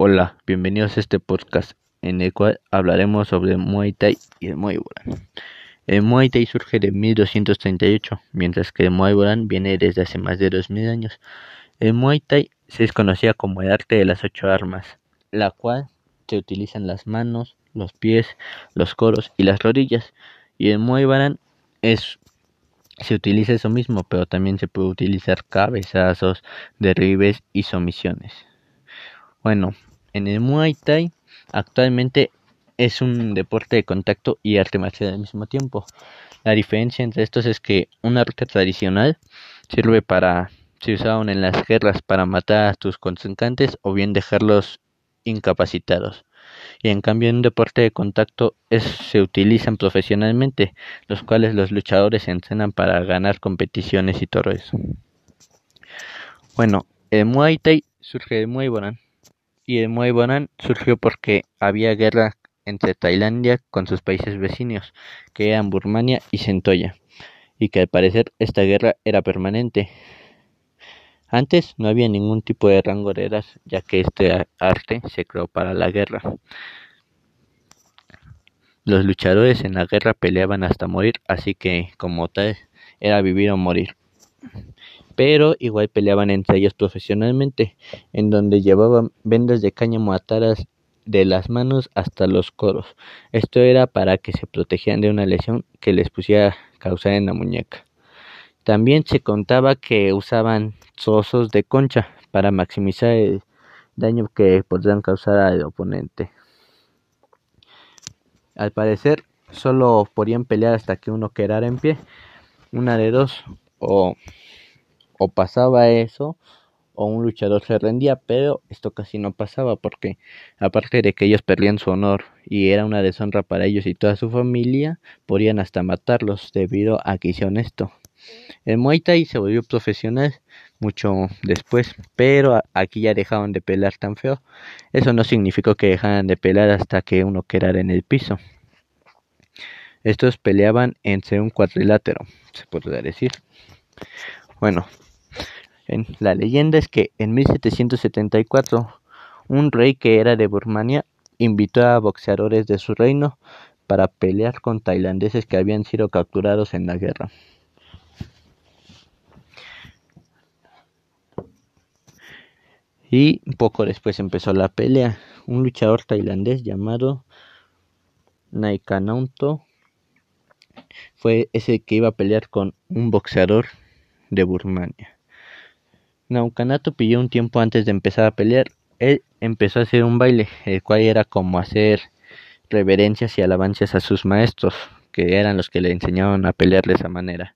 Hola, bienvenidos a este podcast en el cual hablaremos sobre Muay Thai y el Muay Boran. El Muay Thai surge de 1238, mientras que el Muay Boran viene desde hace más de 2000 años. El Muay Thai se desconocía como el arte de las ocho armas, la cual se utilizan las manos, los pies, los coros y las rodillas, y el Muay Boran es se utiliza eso mismo, pero también se puede utilizar cabezazos, derribes y somisiones. Bueno, en el Muay Thai actualmente es un deporte de contacto y arte marcial al mismo tiempo. La diferencia entre estos es que un arte tradicional sirve para se usaban en las guerras para matar a tus contrincantes o bien dejarlos incapacitados. Y en cambio en un deporte de contacto es, se utilizan profesionalmente, los cuales los luchadores entrenan para ganar competiciones y todo eso. Bueno, el Muay Thai surge de Muay Boran y el Muay Boran surgió porque había guerra entre Tailandia con sus países vecinos, que eran Burmania y Centolla, y que al parecer esta guerra era permanente. Antes no había ningún tipo de rango de edad, ya que este arte se creó para la guerra. Los luchadores en la guerra peleaban hasta morir, así que como tal era vivir o morir pero igual peleaban entre ellos profesionalmente, en donde llevaban vendas de cáñamo atadas de las manos hasta los coros. Esto era para que se protegieran de una lesión que les pusiera causar en la muñeca. También se contaba que usaban trozos de concha para maximizar el daño que podrían causar al oponente. Al parecer, solo podían pelear hasta que uno quedara en pie, una de dos, o o pasaba eso o un luchador se rendía, pero esto casi no pasaba porque aparte de que ellos perdían su honor y era una deshonra para ellos y toda su familia, podían hasta matarlos debido a que hicieron esto. El Muay Thai se volvió profesional mucho después, pero aquí ya dejaban de pelear tan feo. Eso no significó que dejaran de pelear hasta que uno quedara en el piso. Estos peleaban entre un cuadrilátero, se podría decir. Bueno, la leyenda es que en 1774 un rey que era de Birmania invitó a boxeadores de su reino para pelear con tailandeses que habían sido capturados en la guerra. Y poco después empezó la pelea. Un luchador tailandés llamado Naikanonto fue ese que iba a pelear con un boxeador de Birmania. Naukanato pidió un tiempo antes de empezar a pelear. Él empezó a hacer un baile, el cual era como hacer reverencias y alabanzas a sus maestros, que eran los que le enseñaban a pelear de esa manera.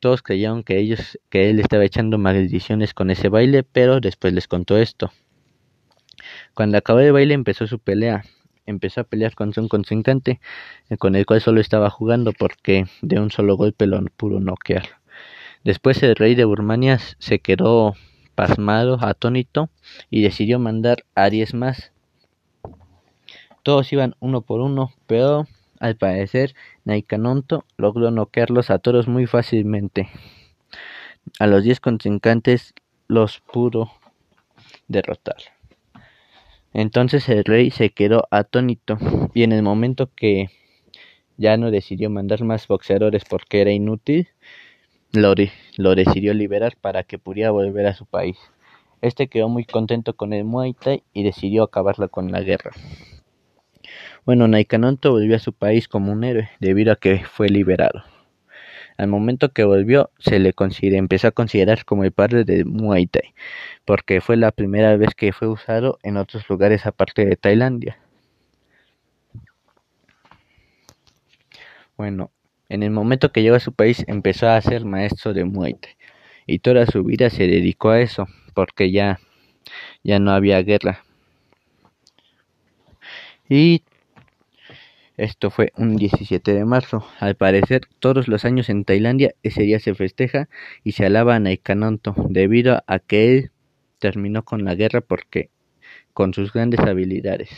Todos creyeron que ellos, que él estaba echando maldiciones con ese baile, pero después les contó esto. Cuando acabó el baile empezó su pelea. Empezó a pelear con un contrincante, con el cual solo estaba jugando porque de un solo golpe lo pudo noquear. Después el rey de Birmania se quedó pasmado, atónito, y decidió mandar a diez más. Todos iban uno por uno, pero al parecer Naikanonto logró noquearlos a todos muy fácilmente. A los diez contrincantes los pudo derrotar. Entonces el rey se quedó atónito y en el momento que ya no decidió mandar más boxeadores porque era inútil, lo, decidió liberar para que pudiera volver a su país. Este quedó muy contento con el Muay Thai y decidió acabarla con la guerra. Bueno, Naikanonto volvió a su país como un héroe debido a que fue liberado. Al momento que volvió, se le empezó a considerar como el padre del Muay Thai, porque fue la primera vez que fue usado en otros lugares aparte de Tailandia. Bueno, en el momento que llegó a su país empezó a ser maestro de Muay y toda su vida se dedicó a eso porque ya ya no había guerra. Y esto fue un 17 de marzo. Al parecer, todos los años en Tailandia ese día se festeja y se alaba a Naikanonto debido a que él terminó con la guerra porque con sus grandes habilidades.